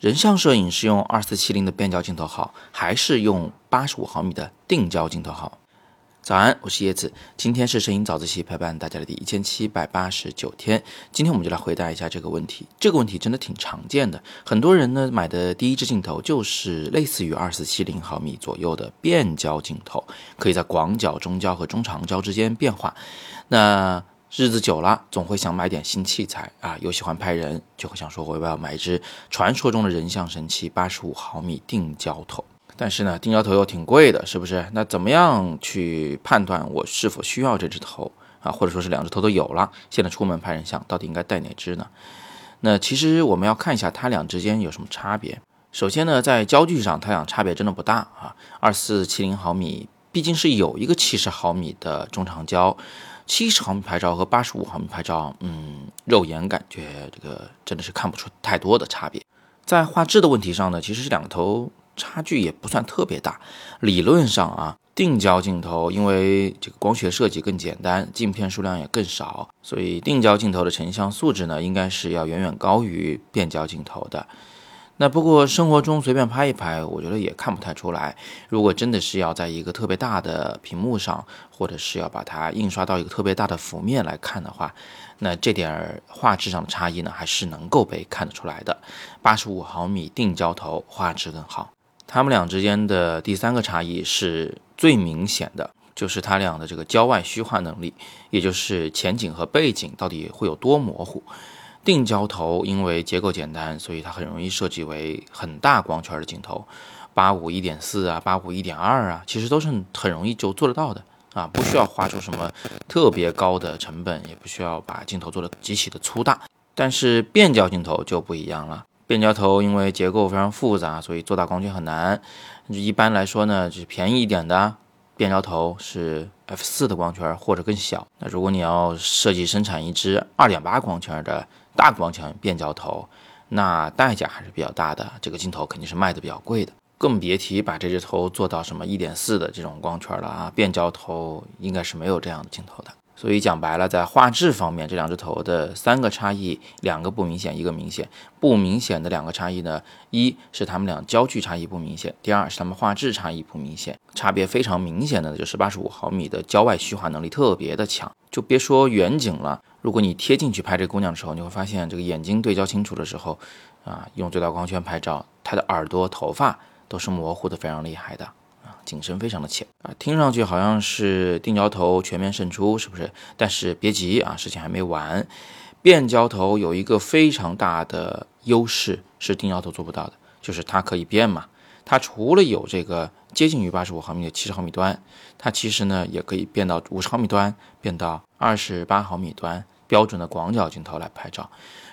人像摄影是用二四七零的变焦镜头好，还是用八十五毫米的定焦镜头好？早安，我是叶子，今天是摄影早自习陪伴大家的第一千七百八十九天。今天我们就来回答一下这个问题。这个问题真的挺常见的，很多人呢买的第一支镜头就是类似于二四七零毫米左右的变焦镜头，可以在广角、中焦和中长焦之间变化。那日子久了，总会想买点新器材啊，又喜欢拍人，就会想说我要不要买一支传说中的人像神器八十五毫米定焦头。但是呢，定焦头又挺贵的，是不是？那怎么样去判断我是否需要这只头啊？或者说是两只头都有了，现在出门拍人像，到底应该带哪只呢？那其实我们要看一下它俩之间有什么差别。首先呢，在焦距上，它俩差别真的不大啊。二四七零毫米毕竟是有一个七十毫米的中长焦，七十毫米拍照和八十五毫米拍照，嗯，肉眼感觉这个真的是看不出太多的差别。在画质的问题上呢，其实这两个头。差距也不算特别大，理论上啊，定焦镜头因为这个光学设计更简单，镜片数量也更少，所以定焦镜头的成像素质呢，应该是要远远高于变焦镜头的。那不过生活中随便拍一拍，我觉得也看不太出来。如果真的是要在一个特别大的屏幕上，或者是要把它印刷到一个特别大的幅面来看的话，那这点画质上的差异呢，还是能够被看得出来的。八十五毫米定焦头画质更好。它们俩之间的第三个差异是最明显的，就是它俩的这个焦外虚化能力，也就是前景和背景到底会有多模糊。定焦头因为结构简单，所以它很容易设计为很大光圈的镜头，八五一点四啊，八五一点二啊，其实都是很容易就做得到的啊，不需要花出什么特别高的成本，也不需要把镜头做得极其的粗大。但是变焦镜头就不一样了。变焦头因为结构非常复杂，所以做大光圈很难。一般来说呢，就是便宜一点的变焦头是 f 四的光圈或者更小。那如果你要设计生产一支二点八光圈的大光圈变焦头，那代价还是比较大的。这个镜头肯定是卖的比较贵的，更别提把这只头做到什么一点四的这种光圈了啊！变焦头应该是没有这样的镜头的。所以讲白了，在画质方面，这两只头的三个差异，两个不明显，一个明显。不明显的两个差异呢，一是它们俩焦距差异不明显，第二是它们画质差异不明显。差别非常明显的就是八十五毫米的焦外虚化能力特别的强，就别说远景了，如果你贴近去拍这姑娘的时候，你会发现这个眼睛对焦清楚的时候，啊，用最大光圈拍照，她的耳朵、头发都是模糊的非常厉害的。景深非常的浅啊，听上去好像是定焦头全面胜出，是不是？但是别急啊，事情还没完。变焦头有一个非常大的优势是定焦头做不到的，就是它可以变嘛。它除了有这个接近于八十五毫米的七十毫米端，它其实呢也可以变到五十毫米端，变到二十八毫米端，标准的广角镜头来拍照。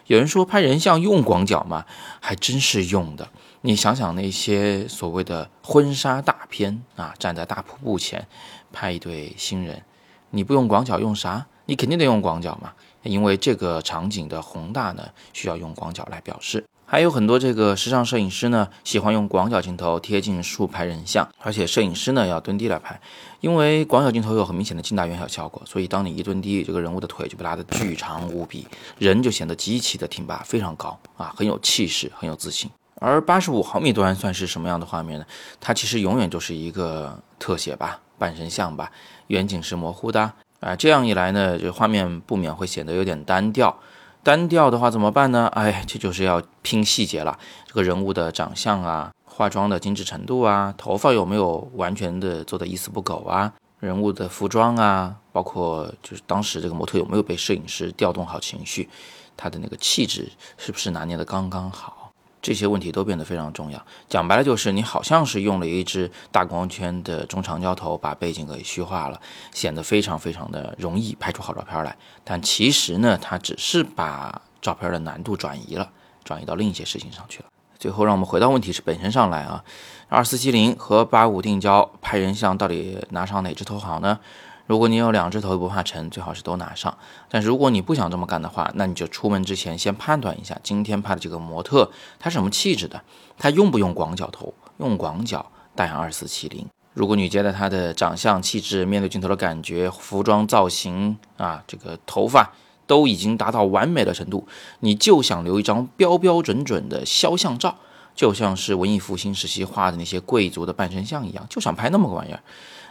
有人说拍人像用广角吗？还真是用的。你想想那些所谓的婚纱大片啊，站在大瀑布前拍一对新人，你不用广角用啥？你肯定得用广角嘛，因为这个场景的宏大呢，需要用广角来表示。还有很多这个时尚摄影师呢，喜欢用广角镜头贴近树拍人像，而且摄影师呢要蹲低来拍，因为广角镜头有很明显的近大远小效果，所以当你一蹲低，这个人物的腿就被拉得巨长无比，人就显得极其的挺拔，非常高啊，很有气势，很有自信。而八十五毫米端算是什么样的画面呢？它其实永远就是一个特写吧，半身像吧，远景是模糊的啊，这样一来呢，这画面不免会显得有点单调。单调的话怎么办呢？哎，这就是要拼细节了。这个人物的长相啊，化妆的精致程度啊，头发有没有完全的做的一丝不苟啊？人物的服装啊，包括就是当时这个模特有没有被摄影师调动好情绪，他的那个气质是不是拿捏的刚刚好？这些问题都变得非常重要。讲白了就是，你好像是用了一支大光圈的中长焦头，把背景给虚化了，显得非常非常的容易拍出好照片来。但其实呢，它只是把照片的难度转移了，转移到另一些事情上去了。最后，让我们回到问题是本身上来啊，二四七零和八五定焦拍人像，到底拿上哪只头好呢？如果你有两只头不怕沉，最好是都拿上。但是如果你不想这么干的话，那你就出门之前先判断一下今天拍的这个模特他什么气质的，他用不用广角头？用广角带二四七零。如果你觉得他的长相气质、面对镜头的感觉、服装造型啊，这个头发都已经达到完美的程度，你就想留一张标标准准的肖像照就像是文艺复兴时期画的那些贵族的半身像一样，就想拍那么个玩意儿。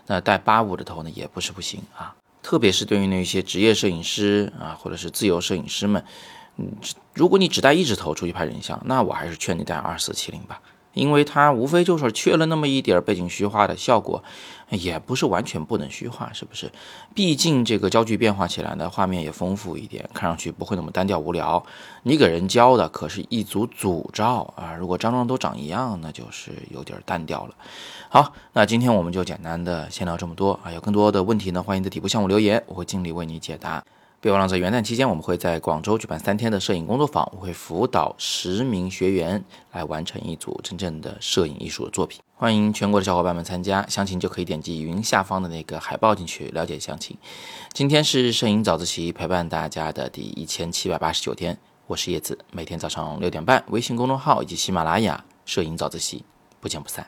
那带八五的头呢，也不是不行啊。特别是对于那些职业摄影师啊，或者是自由摄影师们，嗯，如果你只带一只头出去拍人像，那我还是劝你带二四七零吧。因为它无非就是缺了那么一点背景虚化的效果，也不是完全不能虚化，是不是？毕竟这个焦距变化起来呢，画面也丰富一点，看上去不会那么单调无聊。你给人教的可是一组组照啊，如果张张都长一样，那就是有点单调了。好，那今天我们就简单的先聊这么多啊，有更多的问题呢，欢迎在底部向我留言，我会尽力为你解答。别忘了，在元旦期间，我们会在广州举办三天的摄影工作坊，我会辅导十名学员来完成一组真正的摄影艺术的作品。欢迎全国的小伙伴们参加，详情就可以点击云下方的那个海报进去了解详情。今天是摄影早自习陪伴大家的第一千七百八十九天，我是叶子，每天早上六点半，微信公众号以及喜马拉雅摄影早自习，不见不散。